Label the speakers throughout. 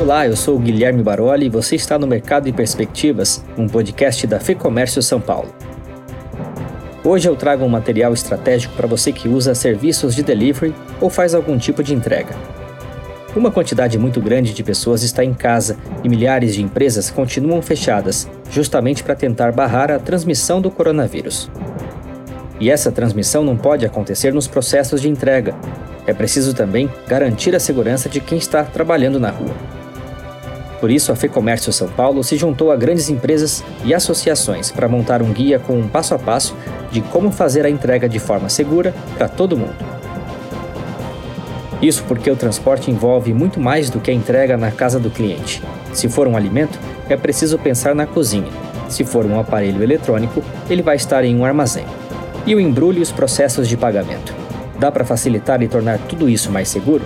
Speaker 1: Olá, eu sou Guilherme Baroli e você está no Mercado e Perspectivas, um podcast da FEComércio São Paulo. Hoje eu trago um material estratégico para você que usa serviços de delivery ou faz algum tipo de entrega. Uma quantidade muito grande de pessoas está em casa e milhares de empresas continuam fechadas, justamente para tentar barrar a transmissão do coronavírus. E essa transmissão não pode acontecer nos processos de entrega. É preciso também garantir a segurança de quem está trabalhando na rua. Por isso, a FEComércio São Paulo se juntou a grandes empresas e associações para montar um guia com um passo a passo de como fazer a entrega de forma segura para todo mundo. Isso porque o transporte envolve muito mais do que a entrega na casa do cliente. Se for um alimento, é preciso pensar na cozinha. Se for um aparelho eletrônico, ele vai estar em um armazém. E o embrulho e os processos de pagamento. Dá para facilitar e tornar tudo isso mais seguro?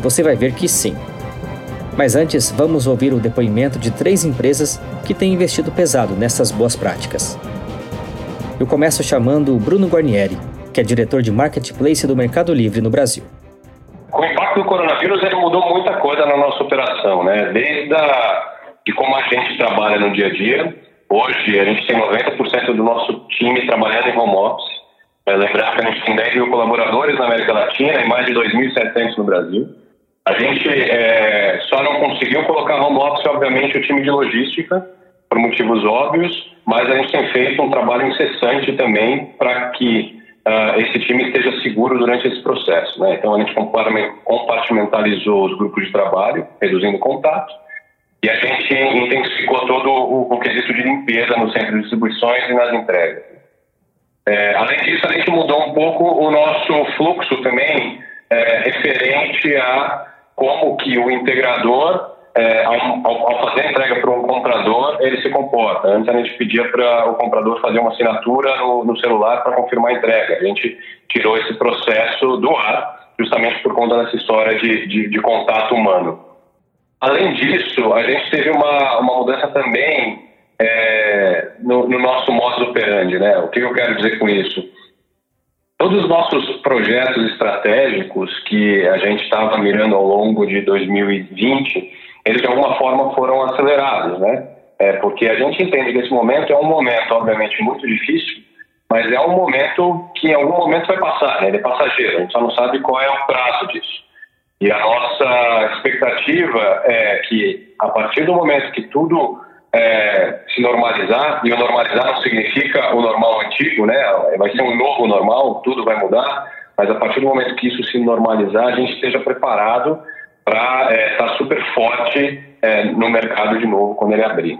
Speaker 1: Você vai ver que sim. Mas antes, vamos ouvir o depoimento de três empresas que têm investido pesado nessas boas práticas. Eu começo chamando o Bruno Guarnieri, que é diretor de Marketplace do Mercado Livre no Brasil.
Speaker 2: O impacto do coronavírus, ele mudou muita coisa na nossa operação, né? Desde a, de como a gente trabalha no dia a dia. Hoje, a gente tem 90% do nosso time trabalhando em home office. É, lembrar que a gente tem 10 mil colaboradores na América Latina e mais de 2.700 no Brasil. A gente é, só não conseguiu colocar home office, obviamente, o time de logística, por motivos óbvios, mas a gente tem feito um trabalho incessante também para que uh, esse time esteja seguro durante esse processo. Né? Então, a gente compartimentalizou os grupos de trabalho, reduzindo contato, e a gente intensificou todo o, o quesito de limpeza no centro de distribuições e nas entregas. É, além disso, a gente mudou um pouco o nosso fluxo também é, referente a como que o integrador, é, ao, ao, fazer a entrega para um comprador, ele se comporta. Antes a gente pedia para o comprador fazer uma assinatura no, no celular para confirmar a entrega. A gente tirou esse processo do ar, justamente por conta dessa história de, de, de contato humano. Além disso, a gente teve uma, uma mudança também é, no, no, nosso modus operandi. Né? O que eu quero dizer com isso? Todos os nossos projetos estratégicos que a gente estava mirando ao longo de 2020, eles de alguma forma foram acelerados, né? É, porque a gente entende que esse momento é um momento, obviamente, muito difícil, mas é um momento que em algum momento vai passar, né? Ele é passageiro, a gente só não sabe qual é o prazo disso. E a nossa expectativa é que, a partir do momento que tudo é, se normalizar, e o normalizar não significa o normal antigo, né? Vai ser um novo normal, tudo vai mudar, mas a partir do momento que isso se normalizar, a gente esteja preparado para é, estar tá super forte é, no mercado de novo quando ele abrir.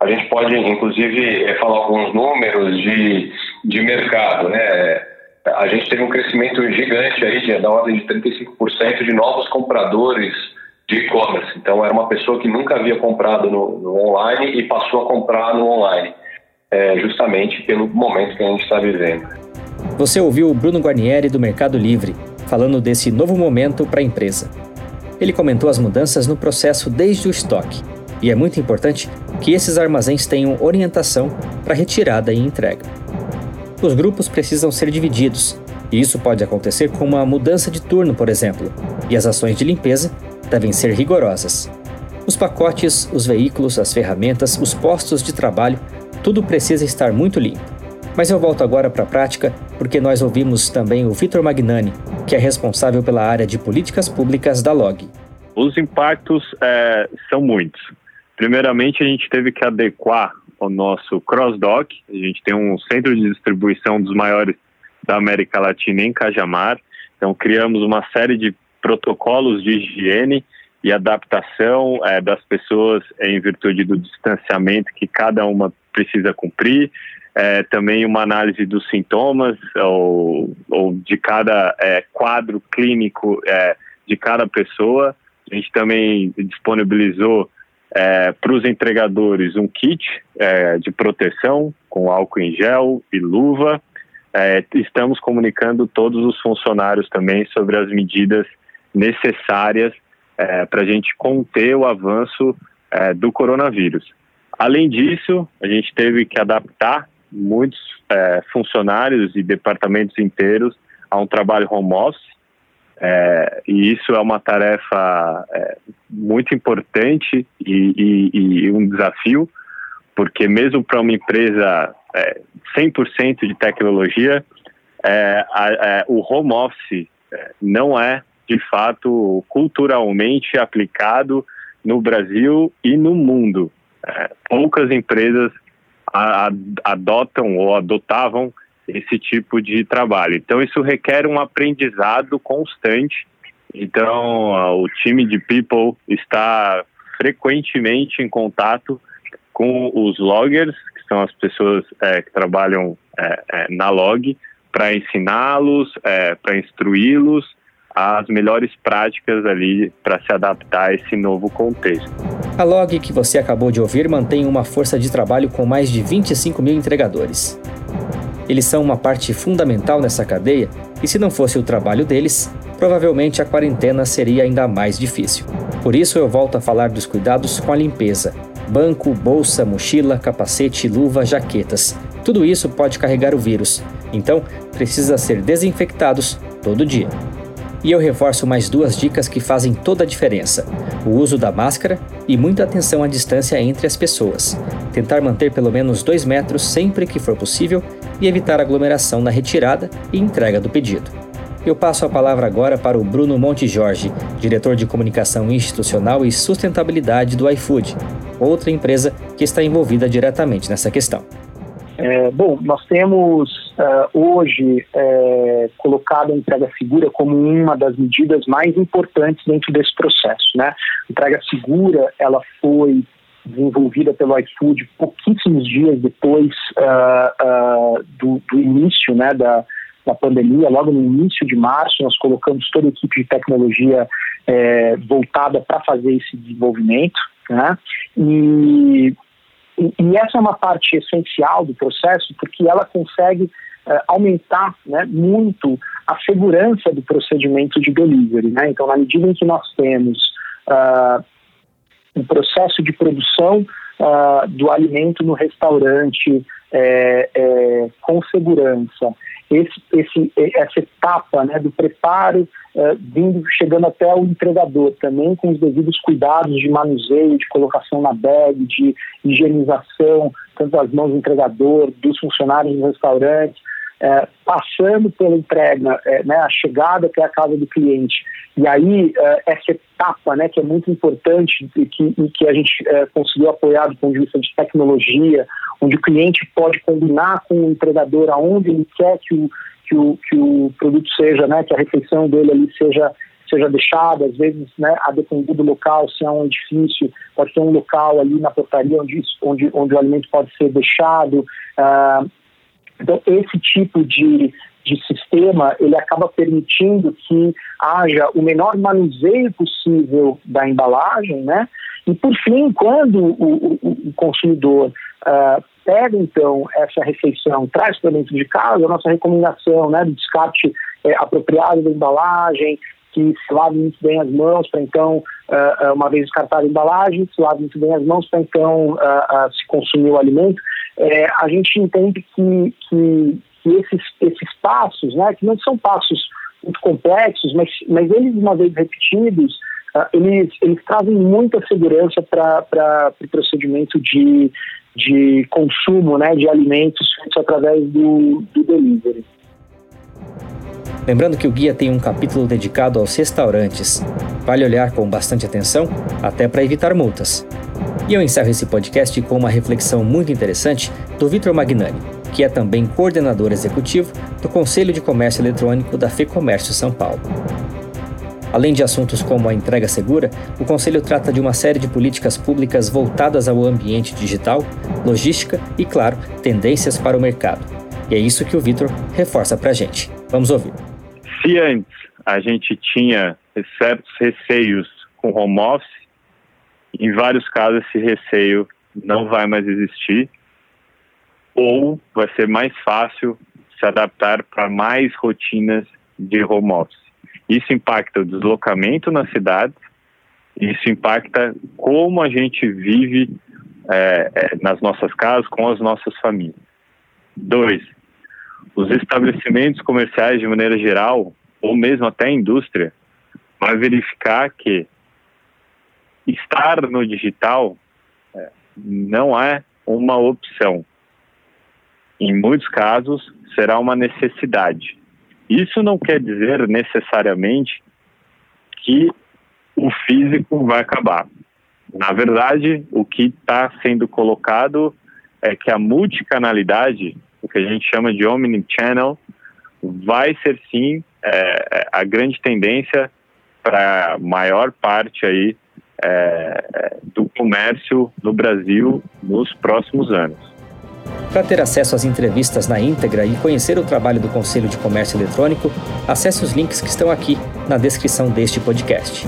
Speaker 2: A gente pode, inclusive, é, falar alguns números de, de mercado, né? A gente teve um crescimento gigante aí, de, da ordem de 35% de novos compradores de e-commerce. Então, era uma pessoa que nunca havia comprado no, no online e passou a comprar no online, é, justamente pelo momento que a gente está vivendo.
Speaker 1: Você ouviu o Bruno Guarnieri do Mercado Livre falando desse novo momento para a empresa. Ele comentou as mudanças no processo desde o estoque, e é muito importante que esses armazéns tenham orientação para retirada e entrega. Os grupos precisam ser divididos, e isso pode acontecer com uma mudança de turno, por exemplo, e as ações de limpeza devem ser rigorosas. Os pacotes, os veículos, as ferramentas, os postos de trabalho, tudo precisa estar muito limpo. Mas eu volto agora para a prática porque nós ouvimos também o Vitor Magnani, que é responsável pela área de políticas públicas da Log.
Speaker 3: Os impactos é, são muitos. Primeiramente, a gente teve que adequar o nosso cross-dock. A gente tem um centro de distribuição dos maiores da América Latina em Cajamar. Então, criamos uma série de protocolos de higiene e adaptação é, das pessoas em virtude do distanciamento que cada uma precisa cumprir. É, também uma análise dos sintomas ou, ou de cada é, quadro clínico é, de cada pessoa. A gente também disponibilizou é, para os entregadores um kit é, de proteção com álcool em gel e luva. estamos comunicando todos os funcionários também sobre as medidas necessárias é, para a gente conter o avanço é, do coronavírus. Além disso, a gente teve que adaptar muitos é, funcionários e departamentos inteiros a um trabalho home office, é, e isso é uma tarefa é, muito importante e, e, e um desafio, porque mesmo para uma empresa é, 100% de tecnologia, é, a, é, o home office não é, de fato, culturalmente aplicado no Brasil e no mundo. É, poucas empresas a, a, adotam ou adotavam esse tipo de trabalho. Então, isso requer um aprendizado constante. Então, o time de people está frequentemente em contato com os loggers, que são as pessoas é, que trabalham é, é, na log, para ensiná-los, é, para instruí-los as melhores práticas ali para se adaptar a esse novo contexto.
Speaker 1: A Log que você acabou de ouvir mantém uma força de trabalho com mais de 25 mil entregadores. Eles são uma parte fundamental nessa cadeia e, se não fosse o trabalho deles, provavelmente a quarentena seria ainda mais difícil. Por isso, eu volto a falar dos cuidados com a limpeza: banco, bolsa, mochila, capacete, luva, jaquetas. Tudo isso pode carregar o vírus, então precisa ser desinfectados todo dia. E eu reforço mais duas dicas que fazem toda a diferença: o uso da máscara e muita atenção à distância entre as pessoas. Tentar manter pelo menos 2 metros sempre que for possível e evitar aglomeração na retirada e entrega do pedido. Eu passo a palavra agora para o Bruno Monte Jorge, diretor de comunicação institucional e sustentabilidade do iFood, outra empresa que está envolvida diretamente nessa questão.
Speaker 4: É, bom, nós temos uh, hoje é, colocado a entrega segura como uma das medidas mais importantes dentro desse processo. Né? A entrega segura ela foi desenvolvida pelo iFood pouquíssimos dias depois uh, uh, do, do, início né, da, da pandemia, logo no início de março, nós colocamos toda a equipe de tecnologia é, voltada para fazer esse desenvolvimento. Né? E e, e, essa é uma parte essencial do processo, porque ela consegue uh, aumentar né, muito a segurança do procedimento de delivery. Né? Então, na medida em que nós temos uh, um processo de produção uh, do alimento no restaurante é, é, com segurança, esse, esse, essa etapa né, do preparo uh, vindo, chegando até o entregador também com os devidos cuidados de manuseio, de colocação na bag, de higienização, tanto das mãos do entregador, dos funcionários do restaurante, é, passando pela entrega, é, né, a chegada até a casa do cliente. E aí, é, essa etapa, né, que é muito importante e que, e que a gente é, conseguiu apoiar do ponto de vista de tecnologia, onde o cliente pode combinar com o entregador aonde ele quer que o, que o, que o produto seja, né, que a refeição dele ali seja seja deixada, às vezes, né, a depender do local, se é um edifício, pode ter um local ali na portaria onde, onde, onde o alimento pode ser deixado. Uh, então, esse tipo de, de sistema, ele acaba permitindo que haja o menor manuseio possível da embalagem, né? E, por fim, quando o, o, o consumidor uh, pega, então, essa refeição, traz para dentro de casa, a nossa recomendação né, do descarte é, apropriado da embalagem, que se lave muito bem as mãos para então, uh, uma vez descartada a embalagem, se lave muito bem as mãos para então uh, se consumir o alimento. É, a gente entende que, que, que, esses, esses passos, né, que não são passos muito complexos, mas, mas eles, uma vez repetidos, uh, eles, eles trazem muita segurança para o pro procedimento de, de consumo né, de alimentos feitos através do, do delivery.
Speaker 1: Lembrando que o guia tem um capítulo dedicado aos restaurantes. Vale olhar com bastante atenção, até para evitar multas. E eu encerro esse podcast com uma reflexão muito interessante do Vitor Magnani, que é também coordenador executivo do Conselho de Comércio Eletrônico da FEComércio São Paulo. Além de assuntos como a entrega segura, o Conselho trata de uma série de políticas públicas voltadas ao ambiente digital, logística e, claro, tendências para o mercado. E é isso que o Vitor reforça para a gente. Vamos ouvir.
Speaker 3: Se antes a gente tinha certos receios com home office, em vários casos esse receio não vai mais existir, ou vai ser mais fácil se adaptar para mais rotinas de home office. Isso impacta o deslocamento na cidade, isso impacta como a gente vive é, nas nossas casas, com as nossas famílias. Dois, os estabelecimentos comerciais, de maneira geral, ou mesmo até a indústria, vai verificar que estar no digital é, não é uma opção. Em muitos casos, será uma necessidade. Isso não quer dizer necessariamente que o físico vai acabar. Na verdade, o que está sendo colocado é que a multicanalidade, o que a gente chama de omnichannel, vai ser sim é, é a grande tendência para maior parte aí é, do comércio no Brasil nos próximos anos.
Speaker 1: Para ter acesso às entrevistas na íntegra e conhecer o trabalho do Conselho de Comércio Eletrônico, acesse os links que estão aqui na descrição deste podcast.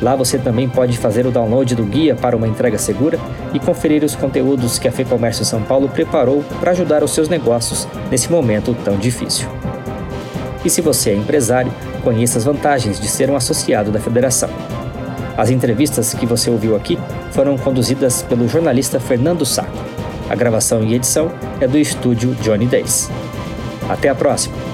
Speaker 1: Lá você também pode fazer o download do guia para uma entrega segura e conferir os conteúdos que a FEComércio São Paulo preparou para ajudar os seus negócios nesse momento tão difícil. E se você é empresário, conheça as vantagens de ser um associado da federação. As entrevistas que você ouviu aqui foram conduzidas pelo jornalista Fernando Saco. A gravação e edição é do estúdio Johnny Days. Até a próxima!